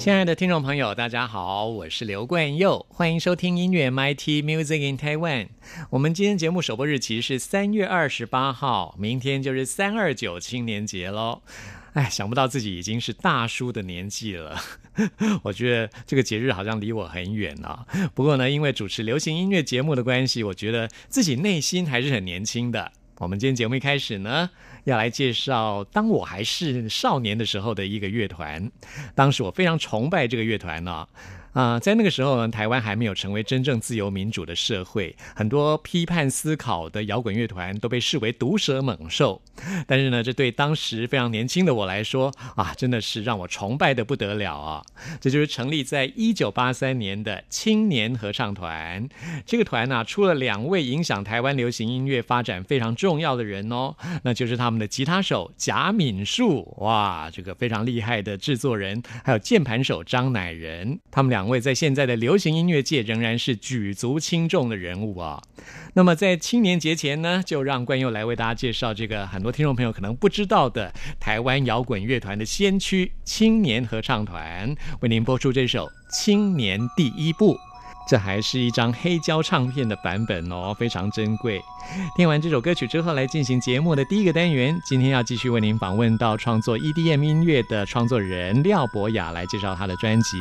亲爱的听众朋友，大家好，我是刘冠佑，欢迎收听音乐 MIT Music in Taiwan。我们今天节目首播日期是三月二十八号，明天就是三二九青年节喽。哎，想不到自己已经是大叔的年纪了，我觉得这个节日好像离我很远啊。不过呢，因为主持流行音乐节目的关系，我觉得自己内心还是很年轻的。我们今天节目一开始呢。要来介绍当我还是少年的时候的一个乐团，当时我非常崇拜这个乐团呢。啊在那个时候呢，台湾还没有成为真正自由民主的社会，很多批判思考的摇滚乐团都被视为毒蛇猛兽。但是呢，这对当时非常年轻的我来说啊，真的是让我崇拜的不得了啊！这就是成立在一九八三年的青年合唱团。这个团呢，出了两位影响台湾流行音乐发展非常重要的人哦，那就是他们的吉他手贾敏树，哇，这个非常厉害的制作人，还有键盘手张乃仁，他们俩。两位在现在的流行音乐界仍然是举足轻重的人物啊。那么在青年节前呢，就让冠佑来为大家介绍这个很多听众朋友可能不知道的台湾摇滚乐团的先驱青年合唱团，为您播出这首《青年第一步》。这还是一张黑胶唱片的版本哦，非常珍贵。听完这首歌曲之后，来进行节目的第一个单元。今天要继续为您访问到创作 EDM 音乐的创作人廖博雅，来介绍他的专辑。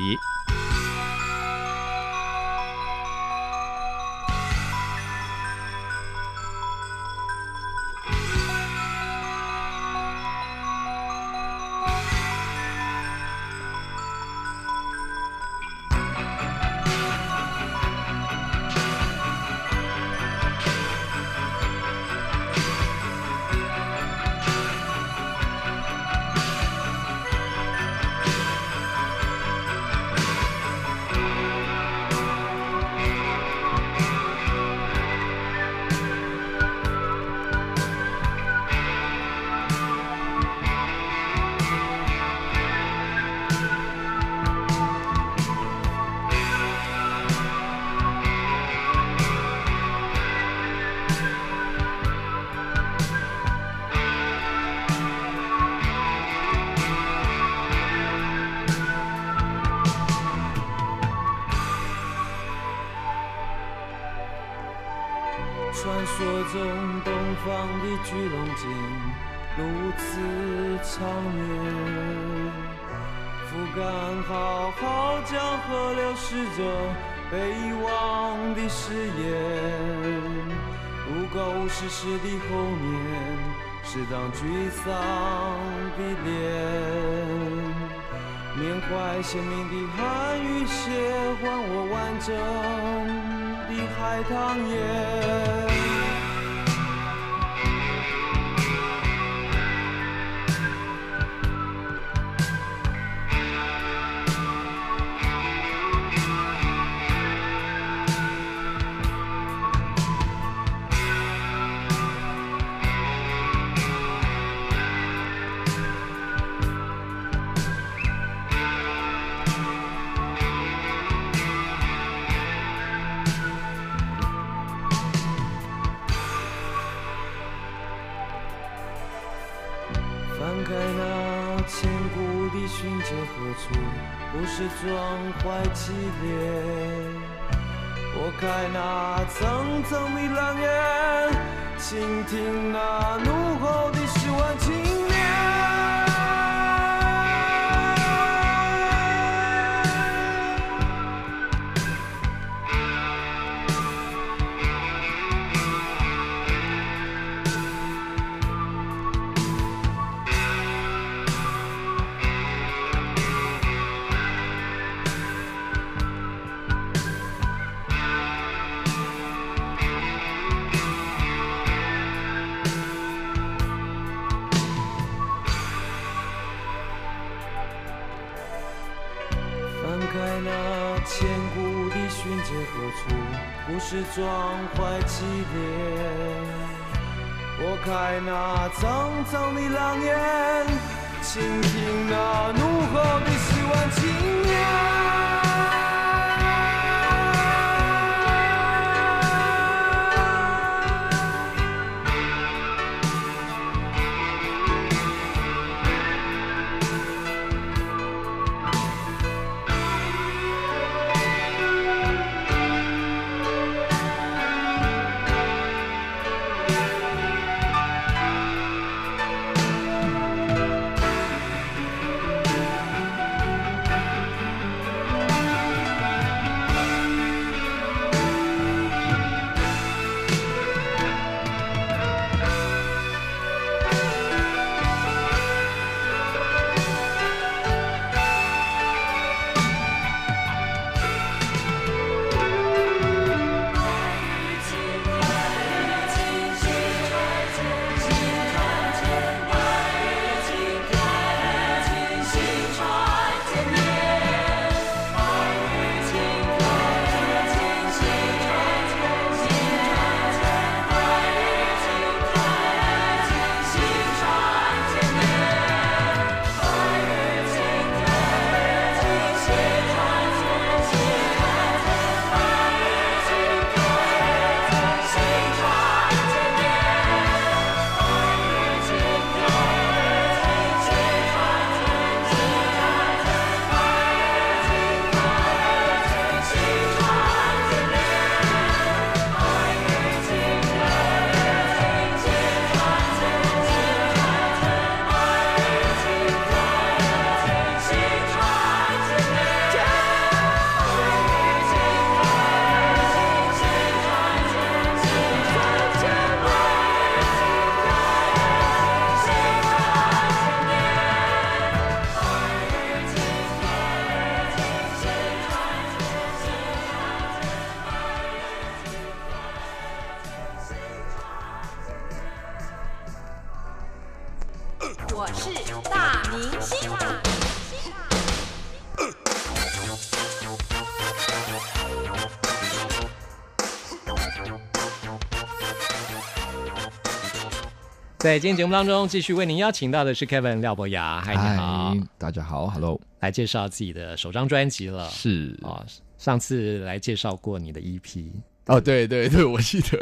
在今天节目当中，继续为您邀请到的是 Kevin 廖博雅，嗨，你好，大家好，Hello，来介绍自己的首张专辑了。是。哦，上次来介绍过你的 EP，哦，对对对，我记得。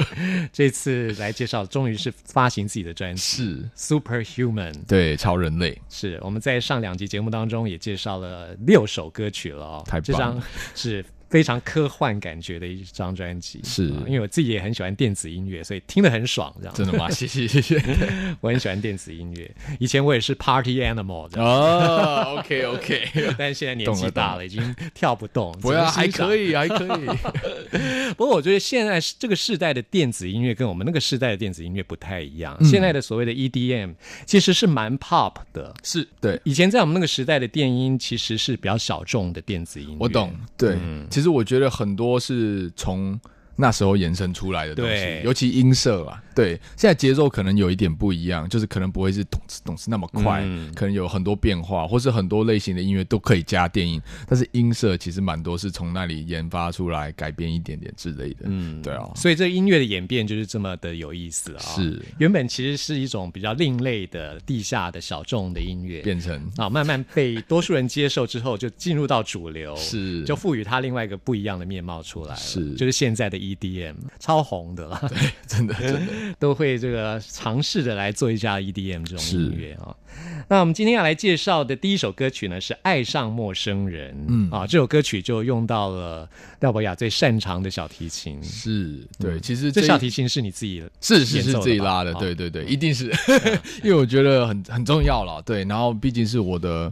这次来介绍，终于是发行自己的专辑是，Superhuman。对，超人类。是我们在上两集节目当中也介绍了六首歌曲了哦，太棒这张是非常科幻感觉的一张专辑。是啊因为我自己也很喜欢电子音乐，所以听得很爽，这样。真的吗？谢谢谢谢。我很喜欢电子音乐，以前我也是 Party Animal 的，哦，OK OK，但是现在年纪大了，已经跳不动。不要还可。以还可以，不过我觉得现在这个世代的电子音乐跟我们那个世代的电子音乐不太一样。嗯现在的所谓的 EDM 其实是蛮 pop 的。是对。以前在我们那个时代的电音其实是比较小众的电子音乐。我懂，对，嗯其实我觉得很多是从那时候延伸出来的东西，尤其音色啊，对，现在节奏可能有一点不一样，就是可能不会是咚哧咚哧那么快，嗯。可能有很多变化，或是很多类型的音乐都可以加电音，但是音色其实蛮多是从那里研发出来改变一点点之类的，嗯。对啊，所以这音乐的演变就是这么的有意思啊、是。原本其实是一种比较另类的地下的小众的音乐，变成啊，慢慢被多数人接受之后，就进入到主流，是。就赋予它另外一个不一样的面貌出来了，是。就是现在的 EDM 超红的啦。对，真的 真的都会这个尝试着来做一下 EDM 这种音乐啊。那我们今天要来介绍的第一首歌曲呢是《爱上陌生人》，嗯啊，这首歌曲就用到了廖博雅最擅长的小提琴。是对，其实这一小提琴是你自己是是自己拉的，哦对对对，一定是，因为我觉得很很重要了，对，然后毕竟是我的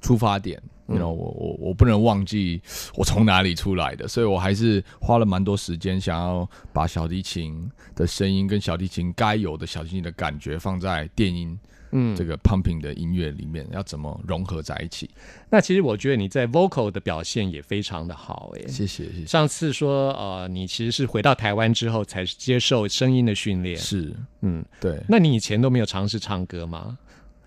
出发点。You know，我我我不能忘记我从哪里出来的，所以我还是花了蛮多时间，想要把小提琴的声音跟小提琴该有的小提琴的感觉放在电音嗯这个 pumping 的音乐里面，要怎么融合在一起？那其实我觉得你在 vocal 的表现也非常的好诶。谢谢谢谢。上次说呃，你其实是回到台湾之后才接受声音的训练，是，嗯，对，那你以前都没有尝试唱歌吗？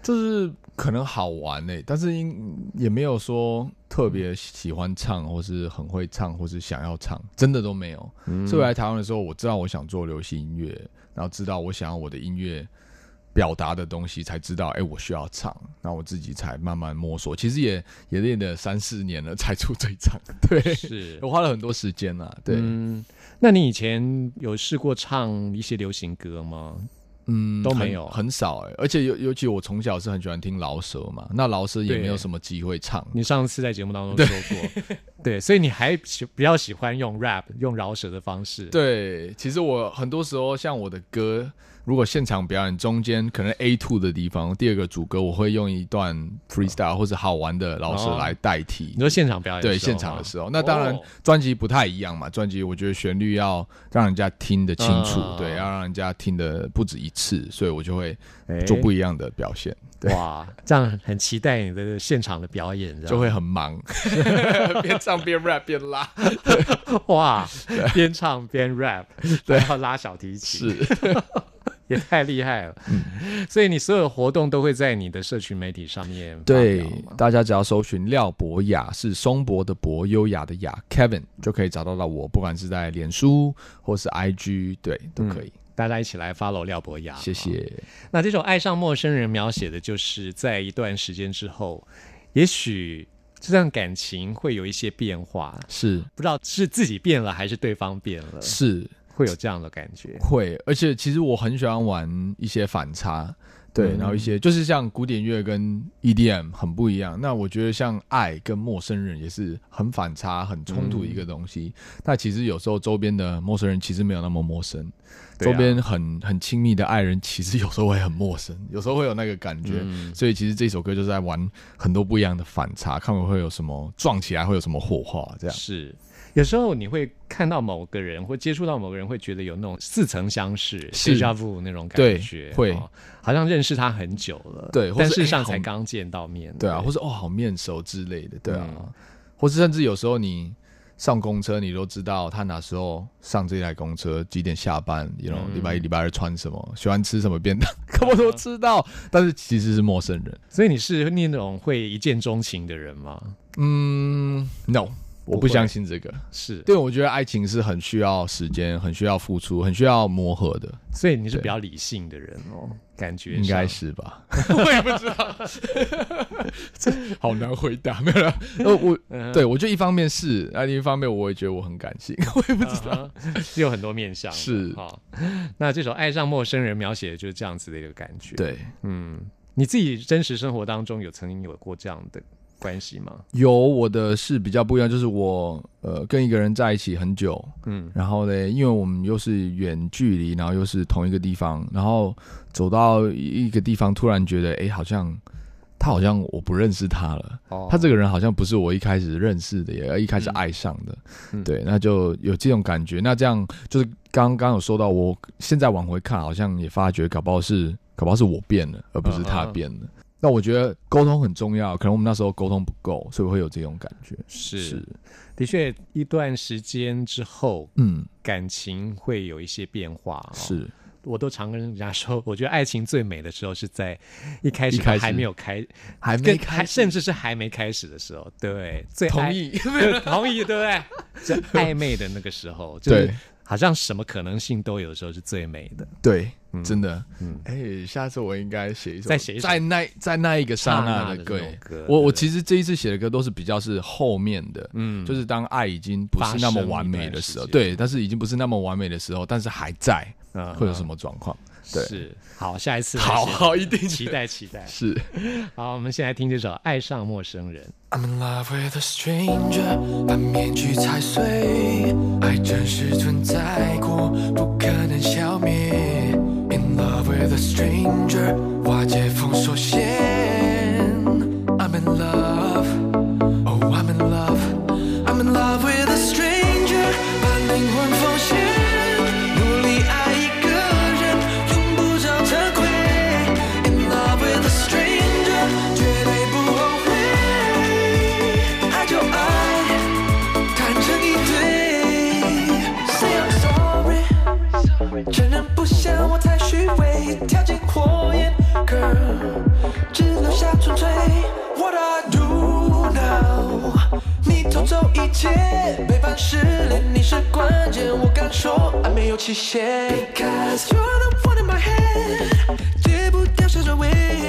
就是可能好玩呢、但是因也没有说特别喜欢唱，或是很会唱，或是想要唱，真的都没有。所以我来台湾的时候，我知道我想做流行音乐，然后知道我想要我的音乐表达的东西，才知道哎、我需要唱，那我自己才慢慢摸索。其实也也练了三四年了，才出这一张。对，是我花了很多时间啦。对，嗯，那你以前有试过唱一些流行歌吗？嗯，都没有。很少哎、而且尤尤其我从小是很喜欢听饶舌嘛，那饶舌也没有什么机会唱。你上次在节目当中说过，对，所以你还喜比较喜欢用 rap 用饶舌的方式，，对，其实我很多时候像我的歌，如果现场表演中间可能 A two 的地方，第二个主歌我会用一段 freestyle 或者好玩的饶舌哦。来代替。你说现场表演的对现场的吗时候，那当然哦。专辑不太一样嘛。专辑我觉得旋律要让人家听得清楚，嗯对，要让人家听得不止一次，所以我就会哎做不一样的表现，对，哇，这样很期待你的现场的表演，就会很忙，边唱边 rap 边拉，哇，边唱边 rap，对。还要拉小提琴，是。也太厉害了。所以你所有的活动都会在你的社群媒体上面发对大家只要搜寻廖博雅，是松柏的博，优雅的雅，Kevin 就可以找到到我，不管是在脸书或是 IG，对，都可以。大家一起来 follow 廖博雅，谢谢。那这种爱上陌生人，描写的就是在一段时间之后，也许这段感情会有一些变化，是不知道是自己变了还是对方变了，是会有这样的感觉。会，而且其实我很喜欢玩一些反差，对，嗯然后一些就是像古典乐跟 EDM 很不一样。那我觉得像爱跟陌生人也是很反差、很冲突的一个东西。那其实有时候周边的陌生人其实没有那么陌生，啊周边很很亲密的爱人 其实有时候会很陌生，有时候会有那个感觉。嗯所以其实这首歌就是在玩很多不一样的反差，看我会有什么撞起来会有什么火花，这样是。有时候你会看到某个人，或接触到某个人，会觉得有那种似曾相识、是。deja vu 那种感对觉，会。哦好像认识他很久了，对但事实上才刚见到面，对啊，或是哦好面熟之类的，对啊，嗯。或是甚至有时候你上公车，你都知道他哪时候上这台公车，几点下班，you know，嗯。礼拜一、礼拜二穿什么，喜欢吃什么便当，我都知道，但是其实是陌生人。所以你是那种会一见钟情的人吗？嗯，no，我不相信这个。是，对，我觉得爱情是很需要时间，很需要付出，很需要磨合的，所以你是比较理性的人哦，感觉应该是吧？我也不知道，这好难回答，没有了。呃，我嗯对我觉得一方面是，那另一方面我也觉得我很感性，我也不知道。是有很多面向，是哈。那这首《爱上陌生人》描写的就是这样子的一个感觉。，对，嗯，你自己真实生活当中有曾经有过这样的关系吗？有我的是比较不一样，就是我呃跟一个人在一起很久，嗯。然后呢，因为我们又是远距离，然后又是同一个地方，然后走到一个地方，突然觉得，哎，好像他好像我不认识他了，哦。他这个人好像不是我一开始认识的，也一开始爱上的，嗯。对，那就有这种感觉。那这样就是刚刚有说到，我现在往回看，好像也发觉，搞不好是搞不好是我变了，而不是他变了。那我觉得沟通很重要，可能我们那时候沟通不够，所以会有这种感觉。是的确，一段时间之后，嗯，感情会有一些变化、哦。是我都常跟人家说，我觉得爱情最美的时候是在一开始还没有开，还没开甚至是还没开始的时候，对，最同意，对同意，对不对？最暧昧的那个时候，就是对好像什么可能性都有的时候是最美的。对，嗯真的。嗯，哎，下次我应该写一首，再写一首在那在那一个刹那的歌歌。我我其实这一次写的歌都是比较是后面的，嗯就是当爱已经不是那么完美的时候，对，但是已经不是那么完美的时候，但是还在，嗯会有什么状况？对是好，下一次好好一定期待期待。是。好，我们先来听这首《爱上陌生人》。I'm in love with a stranger，把面具踩碎，爱真实存在过，不可能消灭。In love with a stranger，瓦解封锁线。为跳进火焰，Girl，只留下纯粹。What I do now，你偷走一切，背叛失恋，你是关键。我敢说，爱没有期限。Cause you're the one in my head，戒不掉香水味。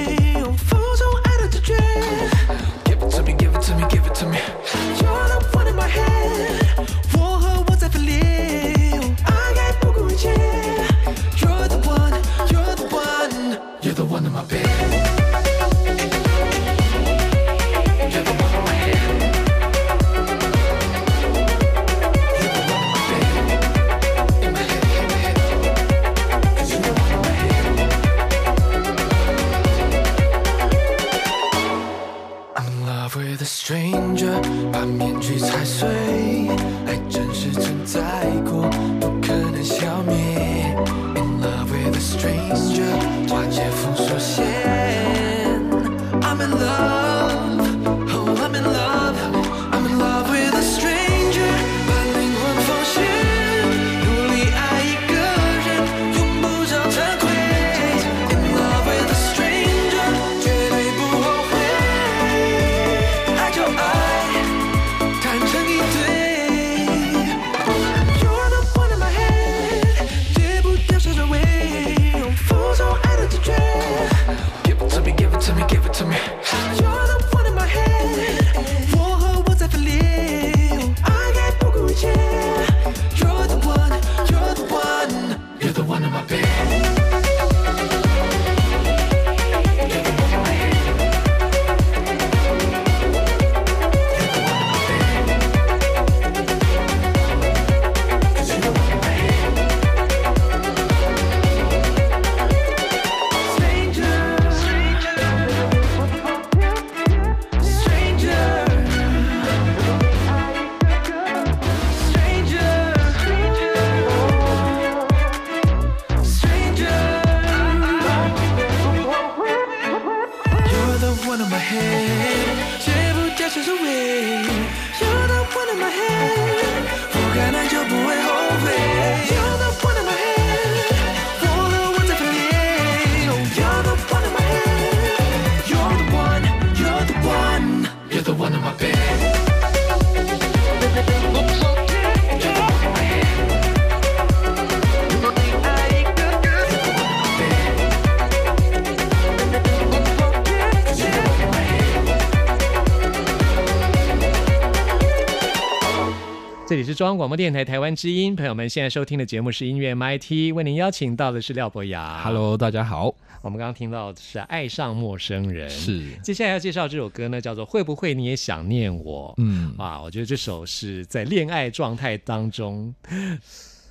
中央广播电台台湾之音，朋友们现在收听的节目是音乐 MIT，为您邀请到的是廖博雅。Hello，大家好，我们刚刚听到的是《爱上陌生人》，是接下来要介绍这首歌呢，叫做《会不会你也想念我》。嗯，哇，我觉得这首是在恋爱状态当中，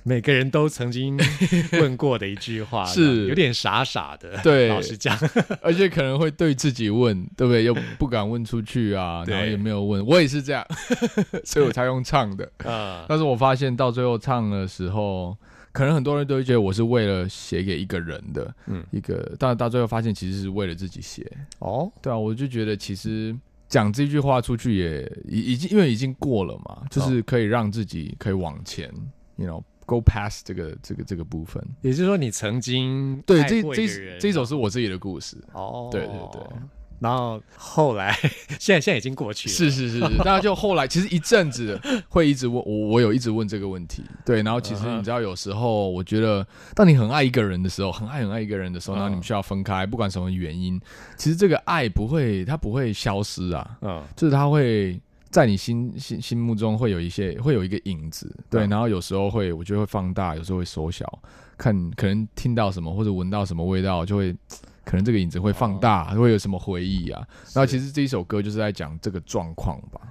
每个人都曾经 问过的一句话，是有点傻傻的。对老实讲，而且可能会对自己问，对不对？又不敢问出去啊，然后也没有问，我也是这样，所以我才用唱的。啊，但是我发现到最后唱的时候，可能很多人都会觉得我是为了写给一个人的，嗯嗯，一个，但到最后发现其实是为了自己写。哦，对啊，我就觉得其实讲这句话出去也已已经因为已经过了嘛，就是可以让自己可以往前，you know。Go past 这个这个这个部分，也就是说你曾经对，爱这这一首是我自己的故事，哦，对对对。然后后来，现在现在已经过去了，是是是是，大家就后来其实一阵子会一直问我，我有一直问这个问题，对，然后其实你知道有时候我觉得，当你很爱一个人的时候，很爱很爱一个人的时候，嗯然后你们需要分开，不管什么原因，其实这个爱不会，它不会消失啊，嗯，就是它会在你心心心目中会有一些会有一个影子，对，嗯。然后有时候会我觉得会放大，有时候会缩小，看可能听到什么或者闻到什么味道，就会可能这个影子会放大，会有什么回忆啊。然后其实这一首歌就是在讲这个状况吧，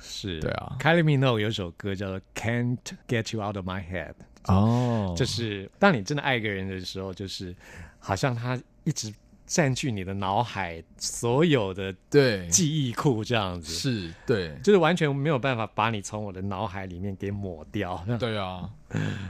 是。对啊。Kylie Minogue 有首歌叫做《Can't Get You Out of My Head》，哦。就是当你真的爱一个人的时候，就是好像他一直占据你的脑海所有的对，记忆库，这样子，是，对，就是完全没有办法把你从我的脑海里面给抹掉。对啊，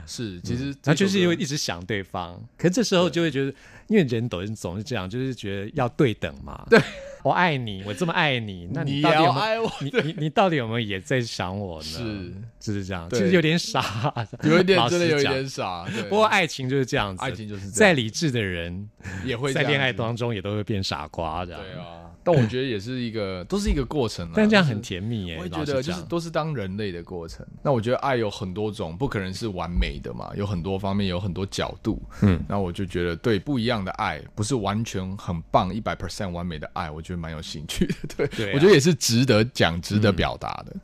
是，其实他就是因为为一直想对方，可是这时候就会觉得，因为人总是总是这样，就是觉得要对等嘛。对，我爱你，我这么爱你，那你到底有没有？也要爱我，你你你到底有没有也在想我呢？是。就是这样，对。其实有点傻，有一点真的有一点傻，不过爱情就是这样子，爱情就是这样。再理智的人，也会在恋爱当中也都会变傻瓜的。对，啊，但我觉得也是一个，都是一个过程啦。但这样很甜蜜耶。我也觉得就是都是当人类的过程。那我觉得爱有很多种，不可能是完美的嘛，有很多方面，有很多角度。嗯，那我就觉得对不一样的爱，不是完全很棒一百 percent 完美的爱，我觉得蛮有兴趣的。对，我觉得也是值得讲、值得表达的。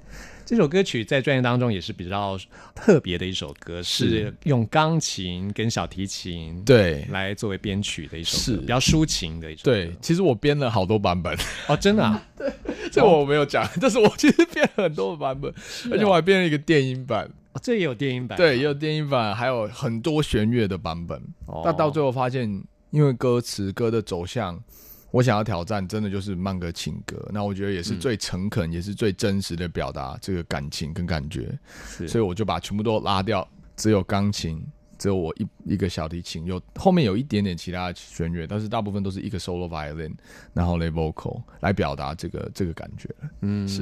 这首歌曲在专辑当中也是比较特别的一首歌，是。是用钢琴跟小提琴对。来作为编曲的一首歌，是。比较抒情的一首歌。对，其实我编了好多版本，哦，真的啊，这我没有讲，但是我其实编了很多的版本，啊而且我还编了一个电音版。哦这也有电音版啊，对，也有电音版，还有很多弦乐的版本。哦。但到最后发现，因为歌词歌的走向，我想要挑战，真的就是慢歌情歌。那我觉得也是最诚恳，也是最真实的表达这个感情跟感觉。所以我就把全部都拉掉，只有钢琴，只有我一一个小提琴，有后面有一点点其他的弦乐，但是大部分都是一个 solo violin，然后 l vocal 来表达这个这个感觉。嗯是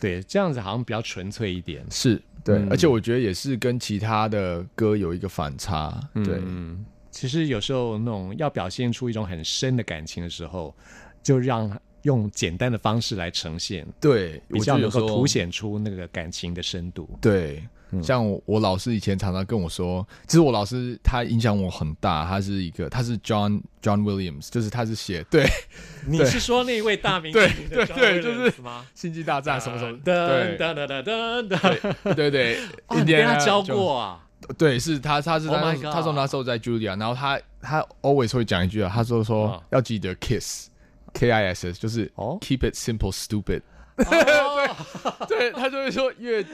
对，这样子好像比较纯粹一点。是对，嗯而且我觉得也是跟其他的歌有一个反差。对，嗯，其实有时候那种要表现出一种很深的感情的时候，就让用简单的方式来呈现，对，比较能够凸显出那个感情的深度。对，嗯像我我老师以前常常跟我说，其实我老师他影响我很大，他是一个他是 John John Williams，就是他是写对 你是说那位大名对对对就是？星际大战什么什么，噔对噔噔噔噔噔，对对，跟 他教过啊？对，是他，他是 Oh 他 my God 他说那时候在 Julia，然后他他 always 会讲一句啊，他说说啊。要记得 kiss，K I S S，就是哦。keep it simple stupid，哦。对他就会说越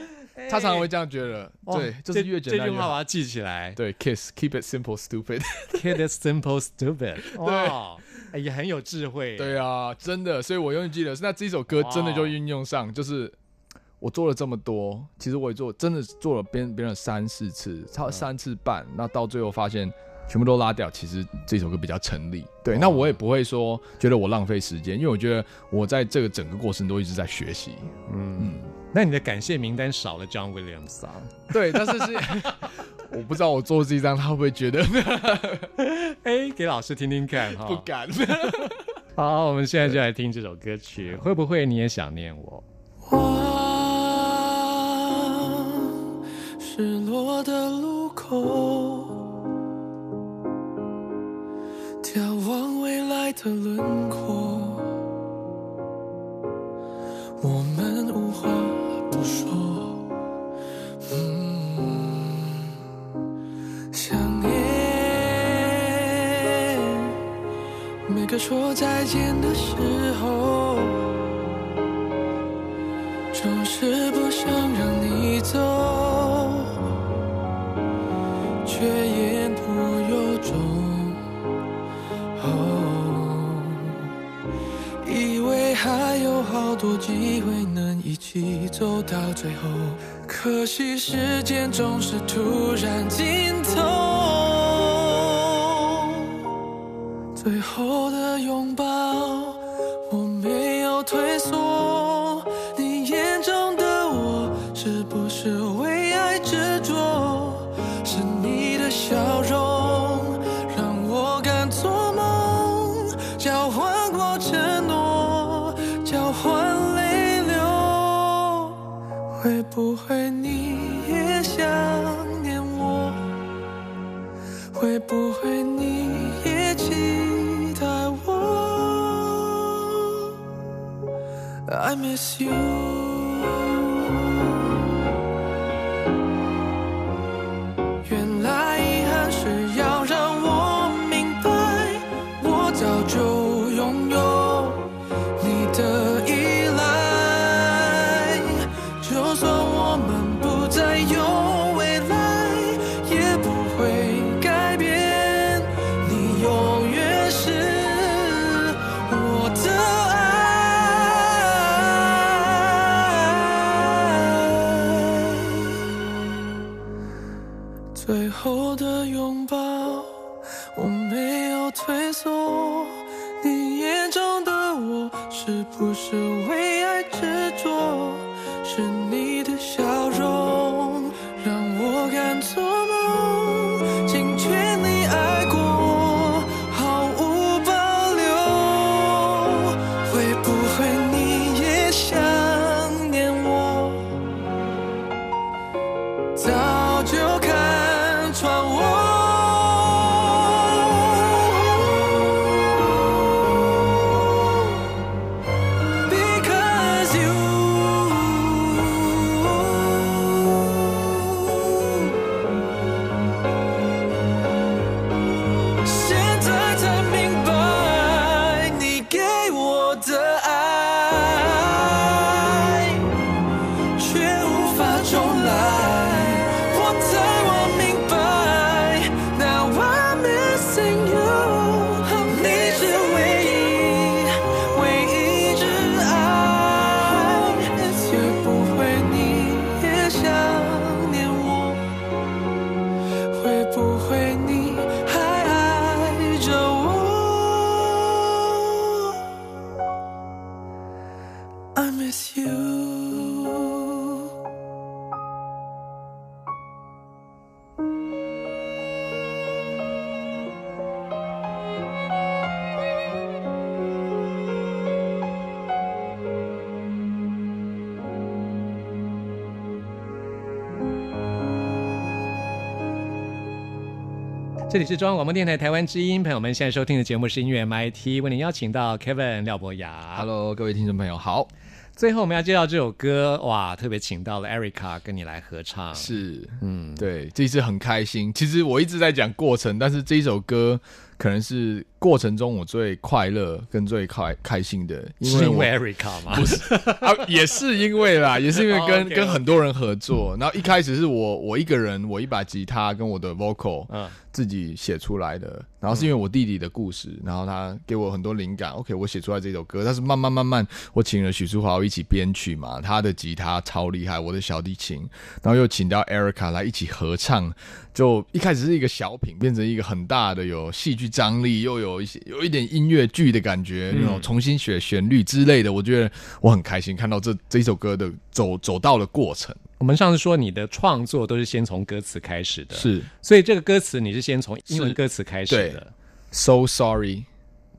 他常常会这样觉得，哦对，就是越简单越好。这句话我要记起来。对，kiss，keep it simple stupid，Kid is simple stupid，哇，哎也很有智慧。对啊，真的，所以我永远记得，那这首歌真的就运用上，就是我做了这么多，其实我也做，真的做了编编了三四次，超三次半，那到最后发现全部都拉掉，其实这首歌比较成立。对，那我也不会说觉得我浪费时间，因为我觉得我在这个整个过程都一直在学习。嗯，那你的感谢名单少了 John Williams 啊？对，但是是我不知道我做这一张他会不会觉得 哎，给老师听听看哈。不敢。好，我们现在就来听这首歌曲。会不会你也想念我？落的路口，眺望未来的轮廓，我们无话不说。嗯，想念每个说再见的时候。总是不想让你走，好多机会能一起走到最后，可惜时间总是突然尽头。最后的拥抱，我没有退缩。你眼中的我，是不是为爱执着？是你的笑容，不会你也想念我？会不会你也期待我？I miss you。里是中央广播电台台湾之音，朋友们现在收听的节目是音乐 MIT，为您邀请到 Kevin 廖博雅。Hello，各位听众朋友，好，最后我们要介绍这首歌，哇，特别请到了 Erica 跟你来合唱。是，嗯，对，这一次很开心。其实我一直在讲过程，但是这一首歌可能是过程中我最快乐跟最开开心的，因为我是因为 Erica 吗？不是啊，也是因为啦，也是因为跟、跟很多人合作。然后一开始是我我一个人，我一把吉他跟我的 vocal 嗯自己写出来的。然后是因为我弟弟的故事，然后他给我很多灵感。OK，我写出来这首歌，但是慢慢慢慢，我请了许淑华一起编曲嘛，他的吉他超厉害，我的小提琴，然后又请到 Erica 来一起合唱。就一开始是一个小品，变成一个很大的有戏剧张力，又有一些有一点音乐剧的感觉，那种重新写旋律之类的。我觉得我很开心看到这这一首歌的走走到了过程。我们上次说你的创作都是先从歌词开始的，，是所以这个歌词你是先从英文歌词开始的，so sorry，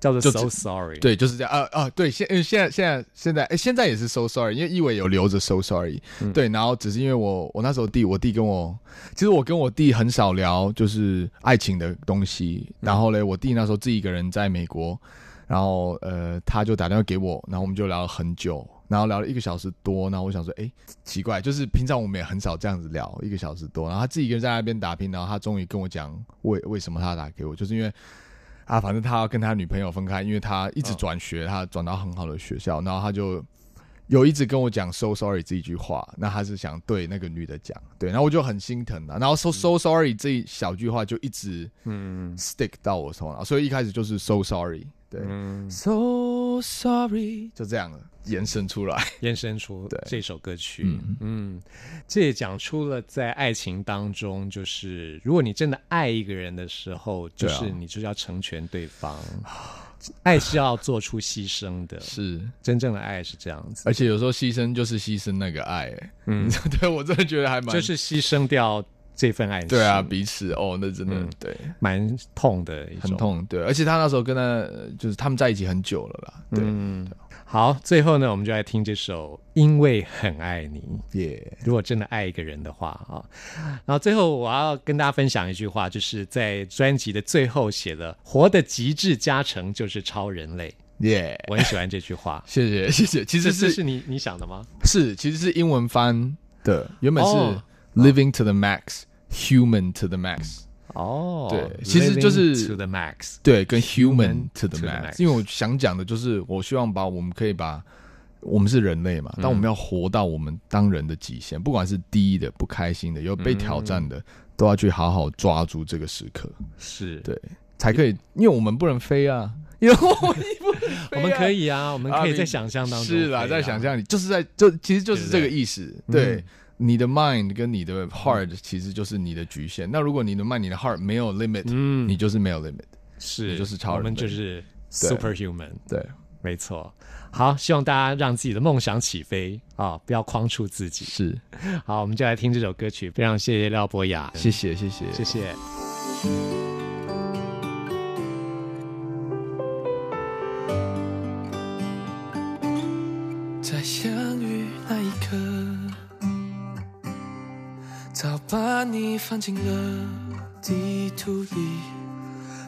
叫做就 So Sorry。，对，就是这样啊啊，对，现现在现在现在哎、现在也是 so sorry，因为一伟有留着 so sorry，、对，然后只是因为我我那时候弟我弟跟我，其实我跟我弟很少聊就是爱情的东西，然后嘞，我弟那时候自己一个人在美国，然后呃他就打电话给我，然后我们就聊了很久。然后聊了一个小时多，然后我想说，哎，奇怪，就是平常我们也很少这样子聊一个小时多。然后他自己一个人在那边打拼，然后他终于跟我讲为为什么他打给我，就是因为啊，反正他要跟他女朋友分开，因为他一直转学，他转到很好的学校，然后他就有一直跟我讲 “so sorry” 这一句话，那他是想对那个女的讲，对，然后我就很心疼啊，然后 “so so sorry” 这一小句话就一直嗯。stick 到我头脑，所以一开始就是 “so sorry”，对、嗯，s sorry 就这样了，延伸出来，延伸出对。这首歌曲。嗯。嗯，这也讲出了在爱情当中，就是如果你真的爱一个人的时候，就是你就是要成全对方，爱是要做出牺牲的，是，真正的爱是这样子，而且有时候牺牲就是牺牲那个爱、欸嗯，对我真的觉得还蛮，就是牺牲掉这份爱情，对啊，彼此哦，那真的、嗯对。蛮痛的一种，很。痛，对，而且他那时候跟他呃就是他们在一起很久了啦，对，嗯，好，最后呢，我们就来听这首《因为很爱你》。耶、如果真的爱一个人的话啊，然后最后我要跟大家分享一句话，就是在专辑的最后写了“活的极致加成就是超人类耶”，我很喜欢这句话。谢谢谢谢，其这实是是是你你想的吗？是其实是英文翻的，原本是哦 living to the max，human to the max，哦，对其实就是 to the max。对，跟 Human human to the max，max 因为我想讲的就是，我希望把我们可以把我们是人类嘛，但我们要活到我们当人的极限，不管是低的、不开心的、有被挑战的，都要去好好抓住这个时刻，是，对，才可以，因为我们不能飞啊，因为我们不能 飞啊我们可以啊，我们可以在想象当中是啊在想象里，就是在就其实就是这个意思。对对，你的 mind 跟你的 heart 其实就是你的局限。那如果你的 mind、你的 heart 没有 limit，嗯你就是没有 limit。是你就是超人我们就是 superhuman。对，没错，好，希望大家让自己的梦想起飞啊，不要框住自己。是，好，我们就来听这首歌曲，非常谢谢廖博雅，谢谢谢谢谢谢。把你放进了地图里，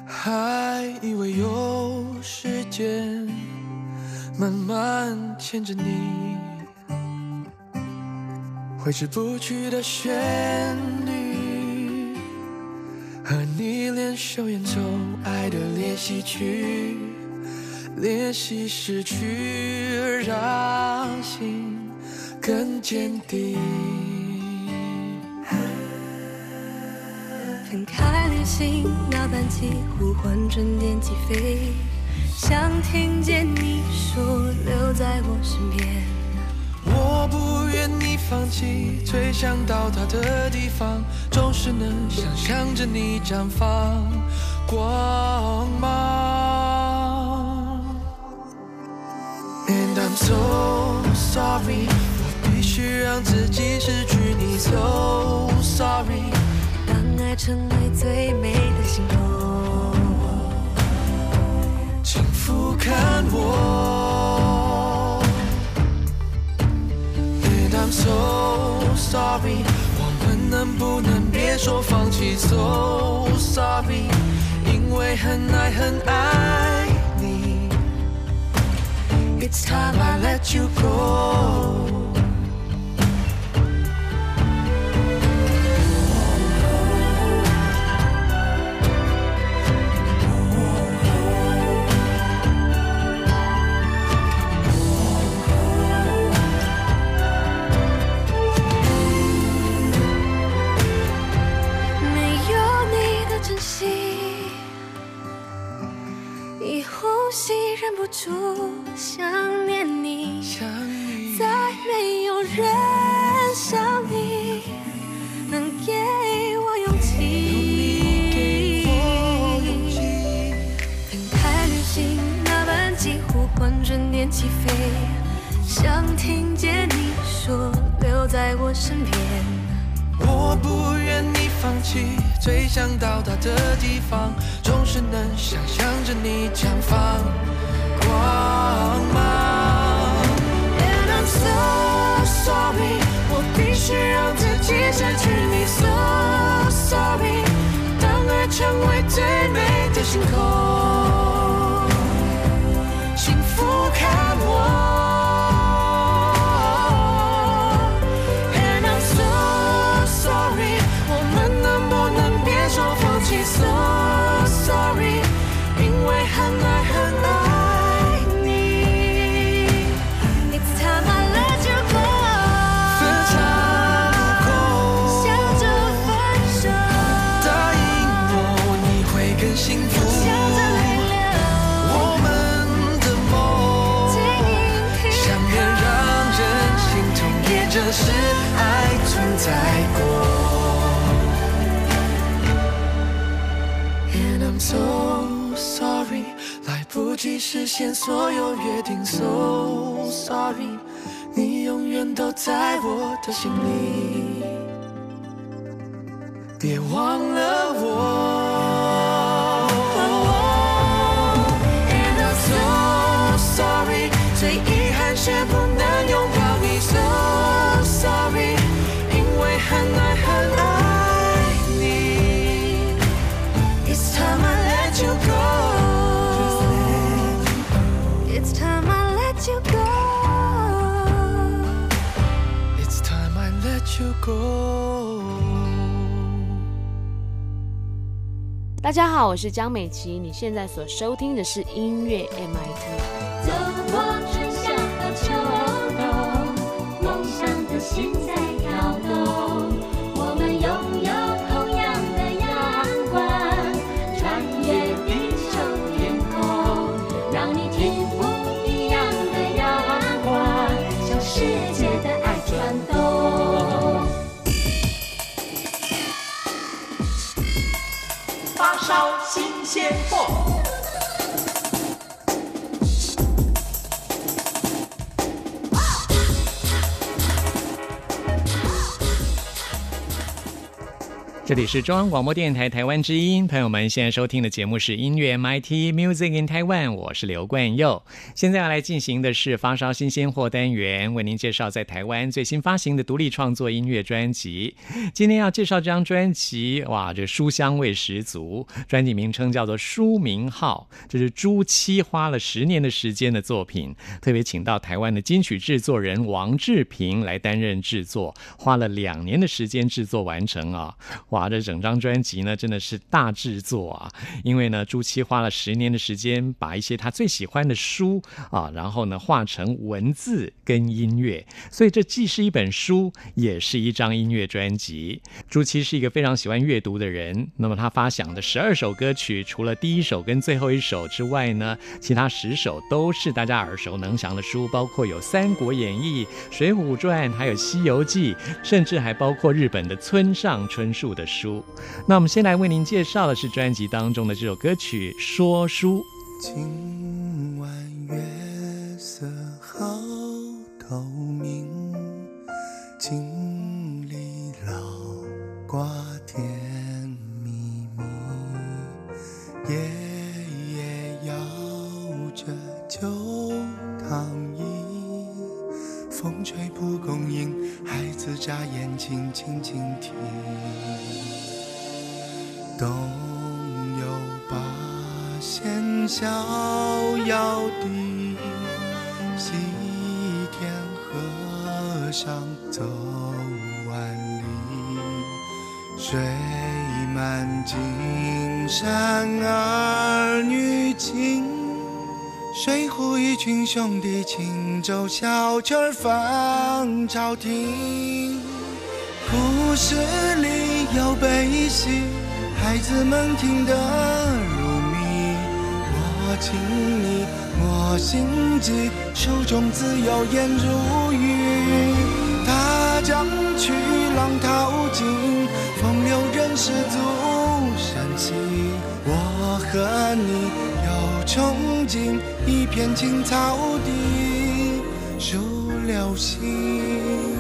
还以为有时间慢慢牵着你，挥之不去的旋律，和你联手演奏爱的练习曲。练习失去，让心更坚定。分开旅行，那班机呼唤准点起飞，想听见你说留在我身边。我不愿你放弃，最想到达的地方，总是能想象着你绽放光芒。And I'm so sorry，我必须让自己失去你。So sorry，成为最美的星空，请俯瞰我。And I'm so sorry，我们能不能别说放弃？So sorry，因为很爱很爱你。It's time I let you go。忍不住想念你。想你，再没有人像你能给我勇气。分开旅行那班机呼唤着点起飞，想听见你说留在我身边。我不愿你放弃，最想到达的地方，总是能想象着你绽放当爱成为最美的星空，所有约定。So sorry，你永远都在我的心里，别忘了我。大家好，我是江美琪，你现在所收听的是音乐 MIT。走过春夏和秋冬，梦想的心先破。这里是中央广播电台台湾之音，朋友们现在收听的节目是音乐 MIT Music in Taiwan，我是刘冠佑。现在要来进行的是发烧新鲜货单元，为您介绍在台湾最新发行的独立创作音乐专辑。今天要介绍这张专辑，哇，这书香味十足。专辑名称叫做《书名号》，这是朱七花了十年的时间的作品，特别请到台湾的金曲制作人王志平来担任制作，花了两年的时间制作完成啊。哇，这整张专辑呢真的是大制作啊！因为呢，朱七花了十年的时间，把一些他最喜欢的书啊，然后呢画成文字跟音乐，所以这既是一本书，也是一张音乐专辑。朱七是一个非常喜欢阅读的人，那么他发想的十二首歌曲，除了第一首跟最后一首之外呢，其他十首都是大家耳熟能详的书，包括有《三国演义》《水浒传》，还有《西游记》，甚至还包括日本的村上春树的书。那我们先来为您介绍的是专辑当中的这首歌曲《说书》。今晚月色好透明，经历老瓜甜蜜蜜，夜夜摇着旧躺椅，风吹蒲公英，孩子眨眼睛静静听。东有八仙逍遥地，西天和尚走万里，水满金山儿女情。水浒一群兄弟轻舟小曲儿放朝廷，故事里有悲喜，孩子们听得入迷。我请你我心急，书中自有颜如玉。大江去，浪淘尽，风流人世足神奇。我和你憧憬，一片青草地，数流星。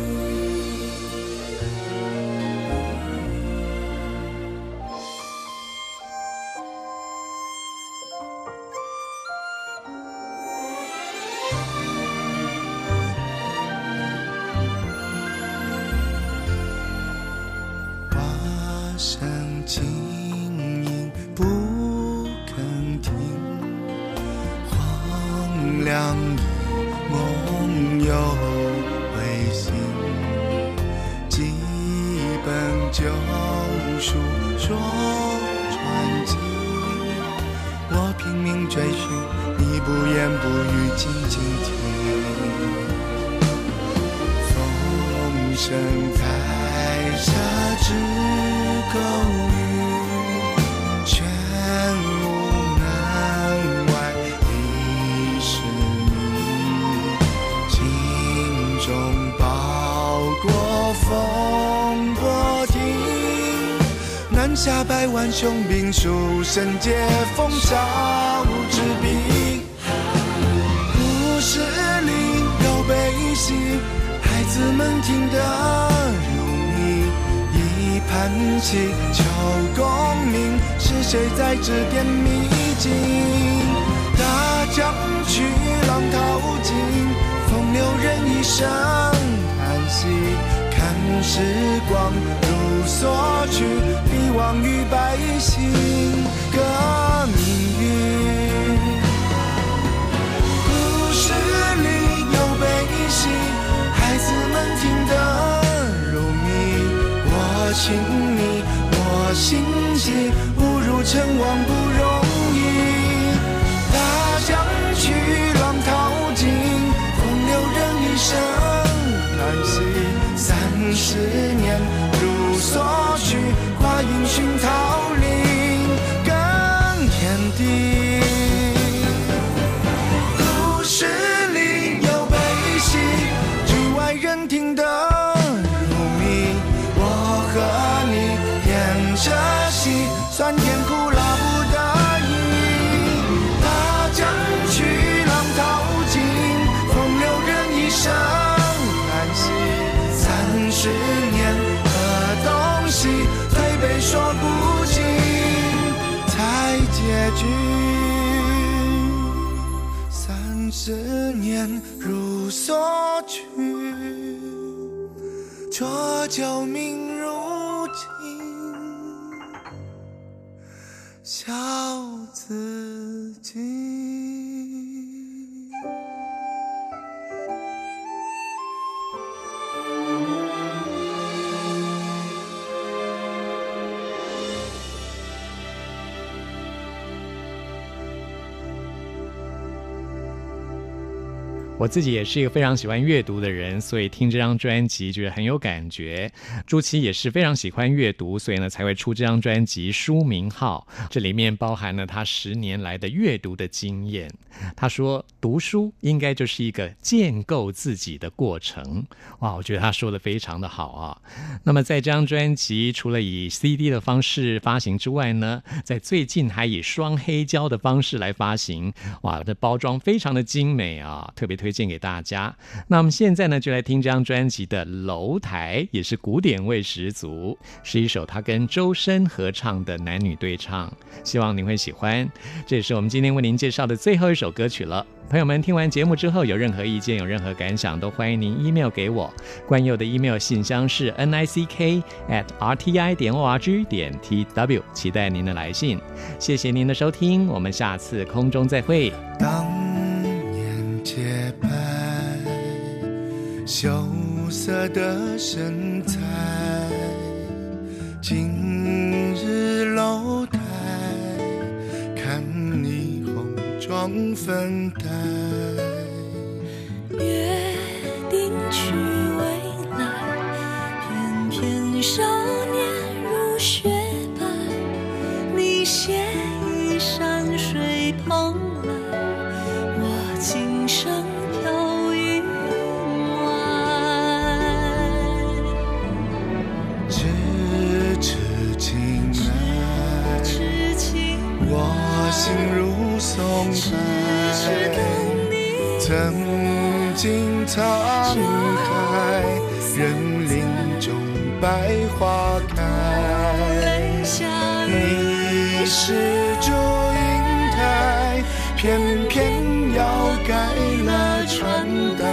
荒凉里梦有回醒，几本旧书说传奇，我拼命追寻，你不言不语静静听。风声在沙之沟下百万雄兵，书生解风少之兵。故事里有悲喜，孩子们听得入迷。一盘棋，求功名，是谁在指点迷津？大江去，浪淘尽，风流人一生叹息。时光如梭去，必忘与百姓革命运。故事里有悲喜，孩子们听得入迷。我请你，我心急，误入尘网不容十年如所去，花影寻桃林，浊酒明如镜，笑自己。我自己也是一个非常喜欢阅读的人，所以听这张专辑觉得很有感觉。朱琪也是非常喜欢阅读，所以呢才会出这张专辑。书名号这里面包含了他十年来的阅读的经验。他说，读书应该就是一个建构自己的过程。哇，我觉得他说的非常的好啊。那么在这张专辑除了以 CD 的方式发行之外呢，在最近还以双黑胶的方式来发行。哇，这包装非常的精美啊，特别推荐。荐给大家。那我们现在呢，就来听这张专辑的《楼台》，也是古典味十足，是一首他跟周深合唱的男女对唱，希望您会喜欢。这也是我们今天为您介绍的最后一首歌曲了。朋友们，听完节目之后有任何意见、有任何感想，都欢迎您 email 给我。关佑的 email 信箱是 n i c k at r t i 点 o r g 点 t w，期待您的来信。谢谢您的收听，我们下次空中再会。当洁白，羞涩的身材，今日楼台，看你红妆粉黛。约定去未来，偏偏少年如雪白。你携偏偏要改了穿戴。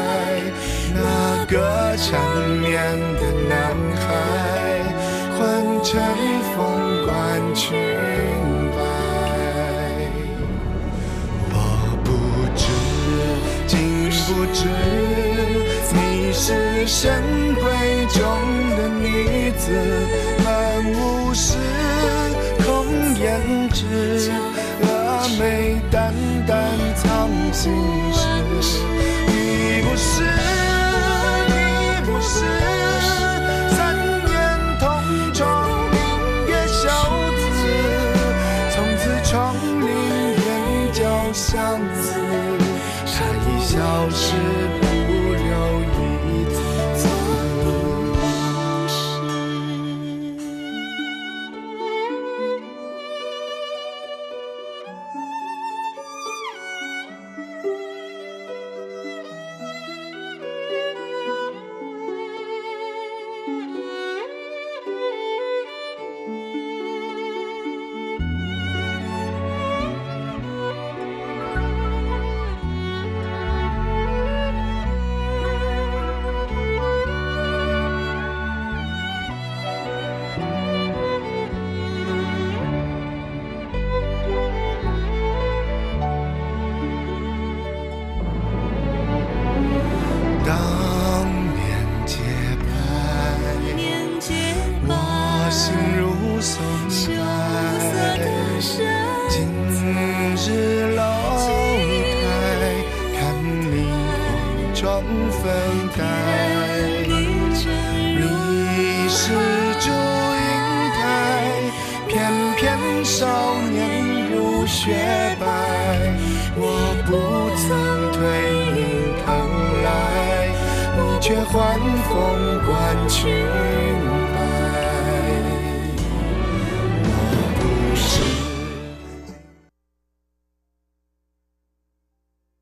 那个缠绵的男孩，换成凤冠裙摆。我不知，竟不知，你是神闺中的女子，藏心事。你不是，